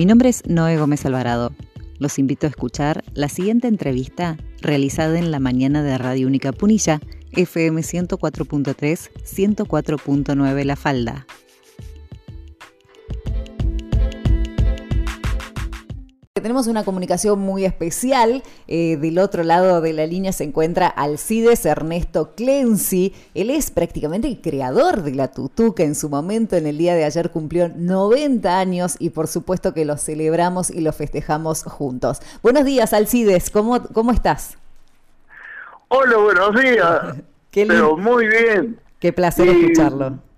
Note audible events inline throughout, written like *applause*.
Mi nombre es Noé Gómez Alvarado. Los invito a escuchar la siguiente entrevista realizada en la mañana de Radio Única Punilla, FM 104.3, 104.9 La Falda. Tenemos una comunicación muy especial. Eh, del otro lado de la línea se encuentra Alcides Ernesto Clency. Él es prácticamente el creador de la tutuca. En su momento, en el día de ayer, cumplió 90 años y por supuesto que lo celebramos y lo festejamos juntos. Buenos días, Alcides. ¿Cómo, cómo estás? Hola, buenos días. *laughs* Pero muy bien. Qué placer escucharlo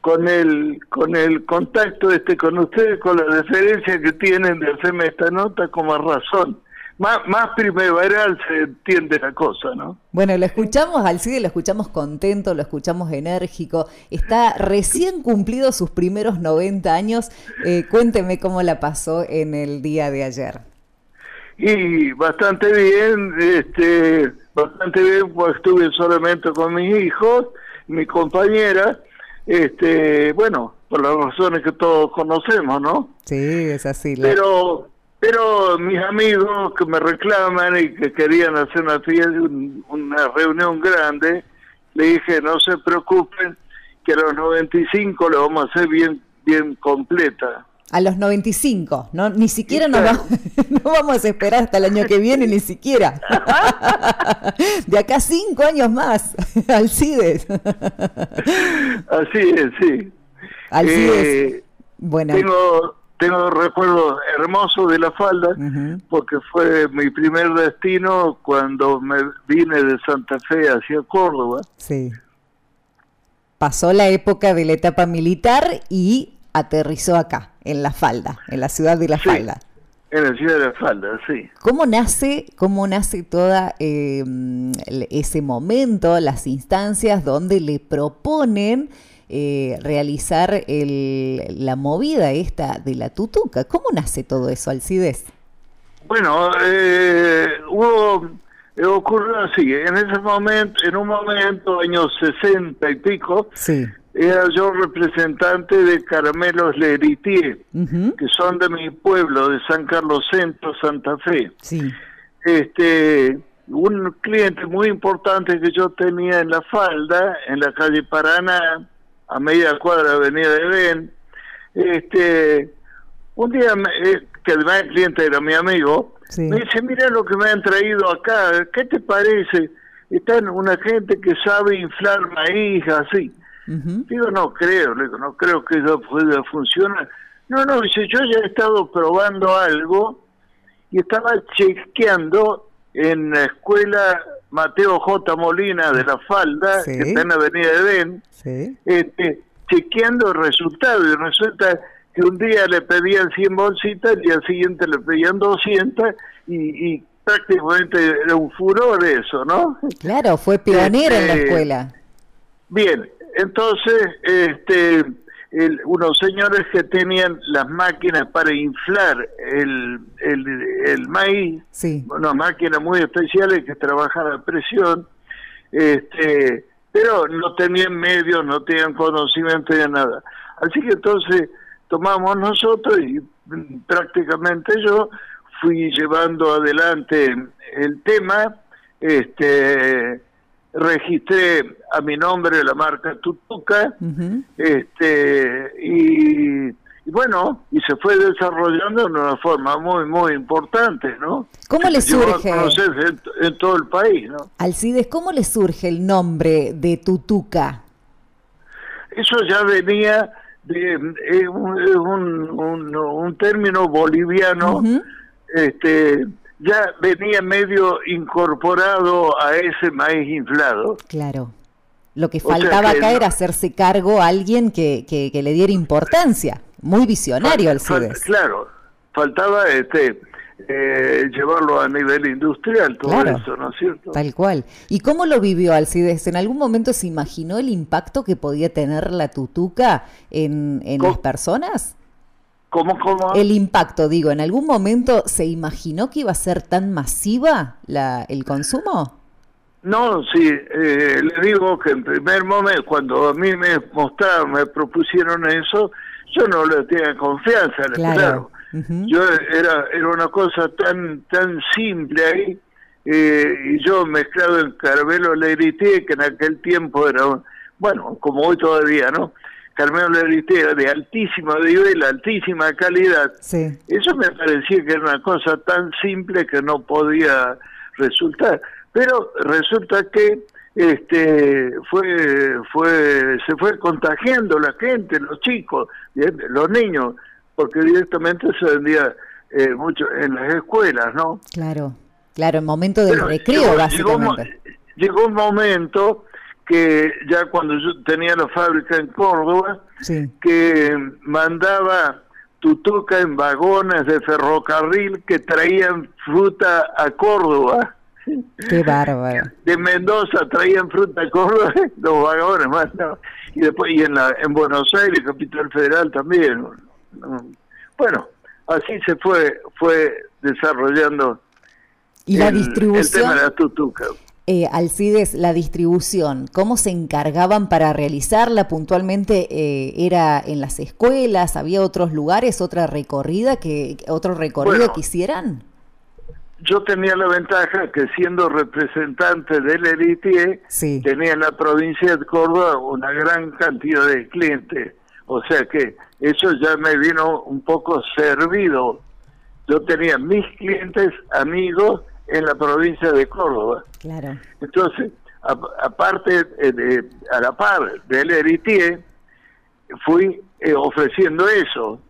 con el con el contacto este con ustedes con la deferencia que tienen de hacerme esta nota como razón más, más primaveral se entiende la cosa, ¿no? Bueno, lo escuchamos al CIDE, lo escuchamos contento, lo escuchamos enérgico. Está recién cumplido sus primeros 90 años. Eh, cuénteme cómo la pasó en el día de ayer. Y bastante bien, este, bastante bien, pues estuve solamente con mis hijos, mi compañera, este, bueno, por las razones que todos conocemos, ¿no? Sí, es así. Pero, pero mis amigos que me reclaman y que querían hacer una, una reunión grande, le dije, no se preocupen, que a los 95 lo vamos a hacer bien, bien completa. A los 95, ¿no? Ni siquiera nos *laughs* no vamos a esperar hasta el año que viene, ni siquiera. *laughs* De acá cinco años más, *laughs* Alcides. Así es, sí. Alcides, eh, bueno. Tengo, tengo recuerdos hermosos de la falda, porque fue mi primer destino cuando me vine de Santa Fe hacia Córdoba. Sí. Pasó la época de la etapa militar y aterrizó acá, en La Falda, en la ciudad de La Falda. En la ciudad de La Falda, sí. ¿Cómo nace, cómo nace toda em, ese momento, las instancias donde le proponen eh, realizar la movida esta de la tutuca? ¿Cómo nace todo eso, Alcides? Bueno, eh, hubo, eh, ocurrió así, en ese momento, en un momento, años sesenta y pico, sí era yo representante de Caramelos Leritier, que son de mi pueblo, de San Carlos Centro, Santa Fe. Sí. Este, un cliente muy importante que yo tenía en la falda, en la calle Paraná, a media cuadra de Avenida de Ben, este, un día, eh, que además el cliente era mi amigo, me dice, mira lo que me han traído acá, ¿qué te parece? Están una gente que sabe inflar maíz, así. Digo, no creo, digo, no creo que eso pueda funcionar. No, no, dice, yo ya he estado probando algo y estaba chequeando en la escuela Mateo J. Molina de la Falda, que está en la Avenida de Ben, este, chequeando el resultado y resulta que un día le pedían 100 bolsitas, el día siguiente le pedían 200 y, y prácticamente era un furor eso, ¿no? Claro, fue pionero en la este, escuela. Bien, entonces, este, unos señores que tenían las máquinas para inflar el, el, maíz, sí. unas máquinas muy especiales que trabajan a presión, este, pero no tenían medios, no tenían conocimiento de nada. Así que entonces tomamos nosotros y prácticamente yo fui llevando adelante el tema, este registré a mi nombre la marca Tutuca, este, y, bueno, y se fue desarrollando de una forma muy, muy importante, ¿no? ¿Cómo le surge? En, todo el país, ¿no? Alcides, ¿cómo le surge el nombre de Tutuca? Eso ya venía de eh, un, un, un, término boliviano, este ya venía medio incorporado a ese maíz inflado. Claro. Lo que faltaba acá era hacerse cargo a alguien que, que, le diera importancia. Muy visionario el CEDES. Claro, faltaba este eh, llevarlo a nivel industrial, todo eso, ¿no es cierto? Tal cual. ¿Y cómo lo vivió Alcides? ¿En algún momento se imaginó el impacto que podía tener la tutuca en, en las personas? ¿Cómo, cómo? El impacto, digo, ¿en algún momento se imaginó que iba a ser tan masiva la, el consumo? No, sí, eh, le digo que en primer momento, cuando a mí me mostraron, me propusieron eso, yo no le tenía confianza, claro. Yo era, era una cosa tan, tan simple ahí, eh, y yo mezclado en Carmelo Legrité, que en aquel tiempo era, bueno, como hoy todavía, ¿no? Carmelo Legrité era de altísima nivel, altísima calidad. Eso me parecía que era una cosa tan simple que no podía resultar. Pero resulta que este fue fue se fue contagiando la gente, los chicos, los niños, porque directamente se vendía eh, mucho en las escuelas, ¿no? Claro, claro, en momento del recreo, básicamente. Llegó, un momento que ya cuando yo tenía la fábrica en Córdoba, que mandaba tutuca en vagones de ferrocarril que traían fruta a Córdoba Qué bárbaro. De Mendoza traían fruta Córdoba, *laughs* los vagones más, Y después, y en, la, en Buenos Aires, capital federal también. Bueno, así se fue, fue desarrollando ¿Y la distribución? el tema de la tutuca. Eh, Alcides, la distribución, ¿cómo se encargaban para realizarla puntualmente? Eh, ¿Era en las escuelas? ¿Había otros lugares, otra recorrida que otro recorrido que hicieran? yo tenía la ventaja que siendo representante del Elitier, tenía en la provincia de Córdoba una gran cantidad de clientes. O sea que eso ya me vino un poco servido. Yo tenía mis clientes, amigos, en la provincia de Córdoba. Claro. Entonces, aparte, eh, a la par del Elitier, fui eh, ofreciendo eso.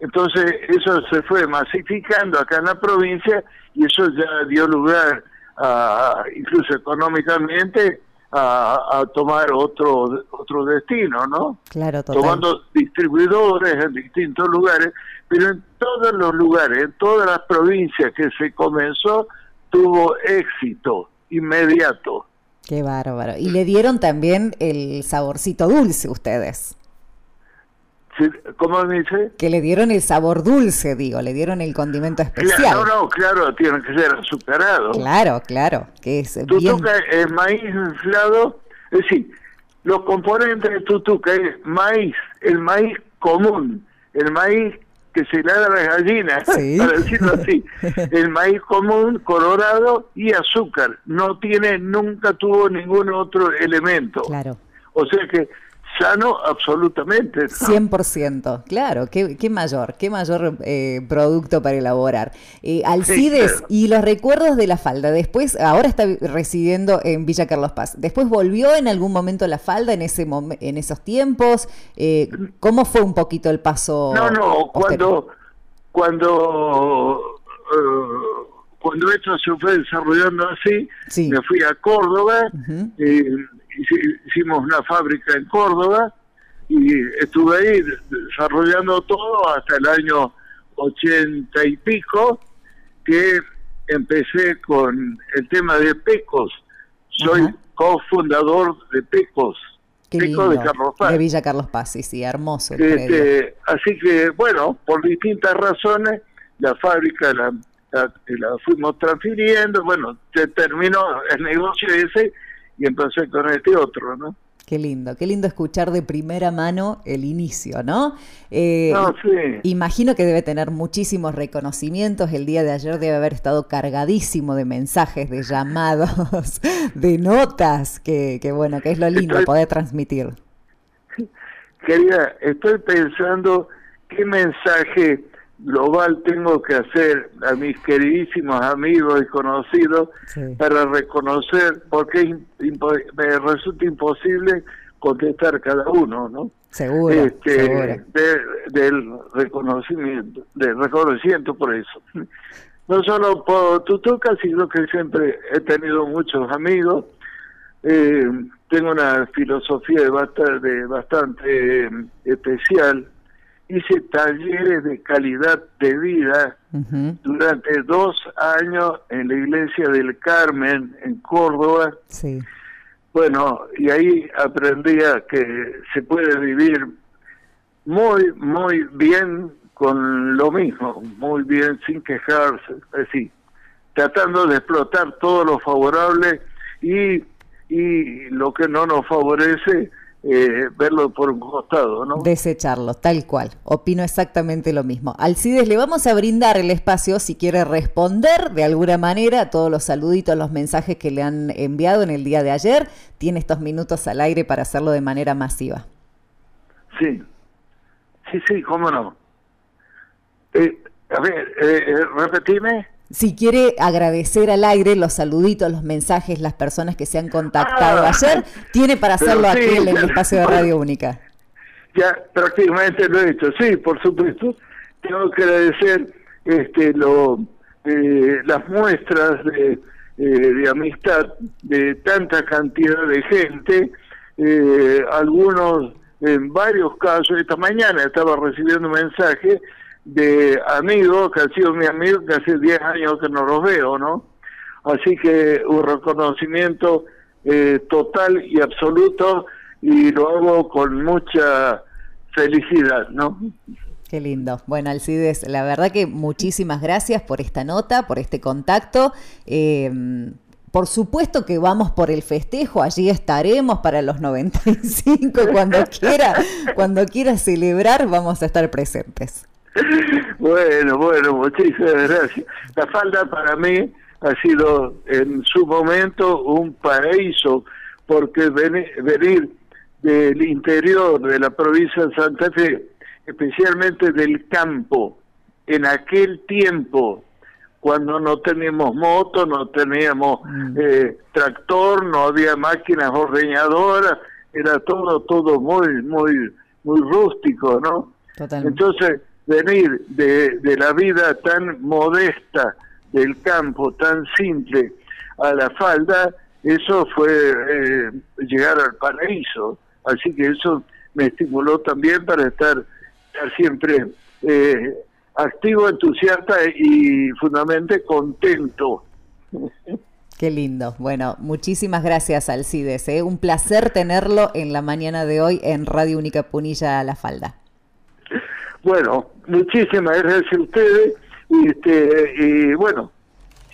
Entonces eso se fue masificando acá en la provincia y eso ya dio lugar, a, incluso económicamente, a, tomar otro otro destino, ¿no? Claro, total. Tomando distribuidores en distintos lugares, pero en todos los lugares, en todas las provincias que se comenzó, tuvo éxito inmediato. Qué bárbaro. Y le dieron también el saborcito dulce ustedes. ¿Cómo dice? Que le dieron el sabor dulce, digo, le dieron el condimento especial. no, no, claro, tiene que ser azucarado. Claro, claro, que es Tutuca es maíz inflado, es decir, los componentes de tutuca es maíz, el maíz común, el maíz que se le da a las gallinas, *laughs* para decirlo así, el maíz común, colorado y azúcar, no tiene, nunca tuvo ningún otro elemento. Claro. O sea que sano absolutamente. ¿no? 100%, claro, qué, qué mayor, qué mayor eh, producto para elaborar. Eh, Alcides, y los recuerdos de la falda, después, ahora está residiendo en Villa Carlos Paz, después volvió en algún momento la falda en, ese en esos tiempos, eh, ¿cómo fue un poquito el paso? No, no, cuando, cuando, eh, cuando esto se fue desarrollando así, me fui a Córdoba, hicimos una fábrica en Córdoba y estuve ahí desarrollando todo hasta el año ochenta y pico que empecé con el tema de Pecos. Soy cofundador de Pecos. Pecos de Carlos Paz. De Villa Carlos Paz, sí, sí, hermoso. Este, así que, bueno, por distintas razones, la fábrica la, la, la fuimos transfiriendo, bueno, se terminó el negocio ese y empecé con este otro, ¿no? Qué lindo, qué lindo escuchar de primera mano el inicio, ¿no? Eh, no sí. Imagino que debe tener muchísimos reconocimientos. El día de ayer debe haber estado cargadísimo de mensajes, de llamados, *laughs* de notas, que, que bueno, que es lo lindo poder transmitir. *laughs* Querida, estoy pensando qué mensaje global tengo que hacer a mis queridísimos amigos y conocidos para reconocer, porque me resulta imposible contestar cada uno, ¿no? Seguro, este, del reconocimiento, del reconocimiento por eso. No solo por Tutuca, sino que siempre he tenido muchos amigos. Eh, tengo una filosofía bastante, de bastante eh, especial hice talleres de calidad de vida durante dos años en la iglesia del Carmen, en Córdoba. Sí. Bueno, y ahí aprendía que se puede vivir muy, muy bien con lo mismo, muy bien sin quejarse, así, tratando de explotar todo lo favorable y, y lo que no nos favorece, eh, verlo por un costado, ¿no? Desecharlo, tal cual. Opino exactamente lo mismo. Alcides, le vamos a brindar el espacio si quiere responder de alguna manera a todos los saluditos, los mensajes que le han enviado en el día de ayer. Tiene estos minutos al aire para hacerlo de manera masiva. Sí, sí, sí, cómo no. Eh, a ver, eh, eh repetime. Si quiere agradecer al aire los saluditos, los mensajes, las personas que se han contactado ah, ayer, tiene para hacerlo aquí en el espacio de Radio Única. Ya prácticamente lo he hecho, sí, por supuesto. Tengo que agradecer este, lo, eh, las muestras de, eh, de, amistad de tanta cantidad de gente, eh, algunos en varios casos. Esta mañana estaba recibiendo un mensaje de amigos, que ha sido mi amigo, que hace 10 años que no los veo, ¿no? Así que un reconocimiento eh, total y absoluto y lo hago con mucha felicidad, ¿no? Qué lindo. Bueno, Alcides, la verdad que muchísimas gracias por esta nota, por este contacto. Eh, por supuesto que vamos por el festejo, allí estaremos para los 95, cuando *laughs* quiera, cuando quiera celebrar, vamos a estar presentes. *laughs* Bueno, bueno, muchísimas gracias. La falda para mí ha sido en su momento un paraíso, porque venir del interior de la provincia de Santa Fe, especialmente del campo, en aquel tiempo, cuando no teníamos moto, no teníamos mm. eh, tractor, no había máquinas ordeñadoras, era todo, todo muy, muy, muy rústico, ¿no? Entonces, venir de, la vida tan modesta del campo, tan simple, a la falda, eso fue eh, llegar al paraíso. Así que eso me estimuló también para estar, siempre eh, activo, entusiasta y fundamentalmente contento. Qué lindo. Bueno, muchísimas gracias Alcides. ¿eh? Un placer tenerlo en la mañana de hoy en Radio Única Punilla La Falda. Bueno, muchísimas gracias a ustedes y, este, y bueno,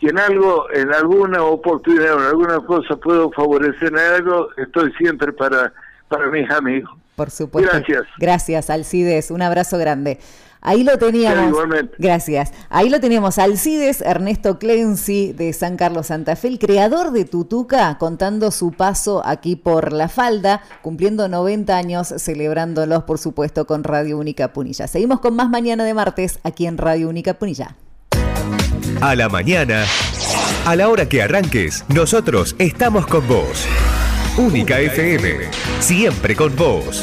si en algo, en alguna oportunidad o en alguna cosa puedo favorecer en algo, estoy siempre para, para mis amigos. Por supuesto. Gracias. Gracias, Alcides. Un abrazo grande. Ahí lo teníamos. gracias. Ahí lo teníamos. Alcides Ernesto Clency de San Carlos Santa Fe, el creador de Tutuca, contando su paso aquí por la falda, cumpliendo 90 años, celebrándolos, por supuesto, con Radio Única Punilla. Seguimos con más mañana de martes aquí en Radio Única Punilla. A la mañana, a la hora que arranques, nosotros estamos con vos. Única FM, siempre con vos.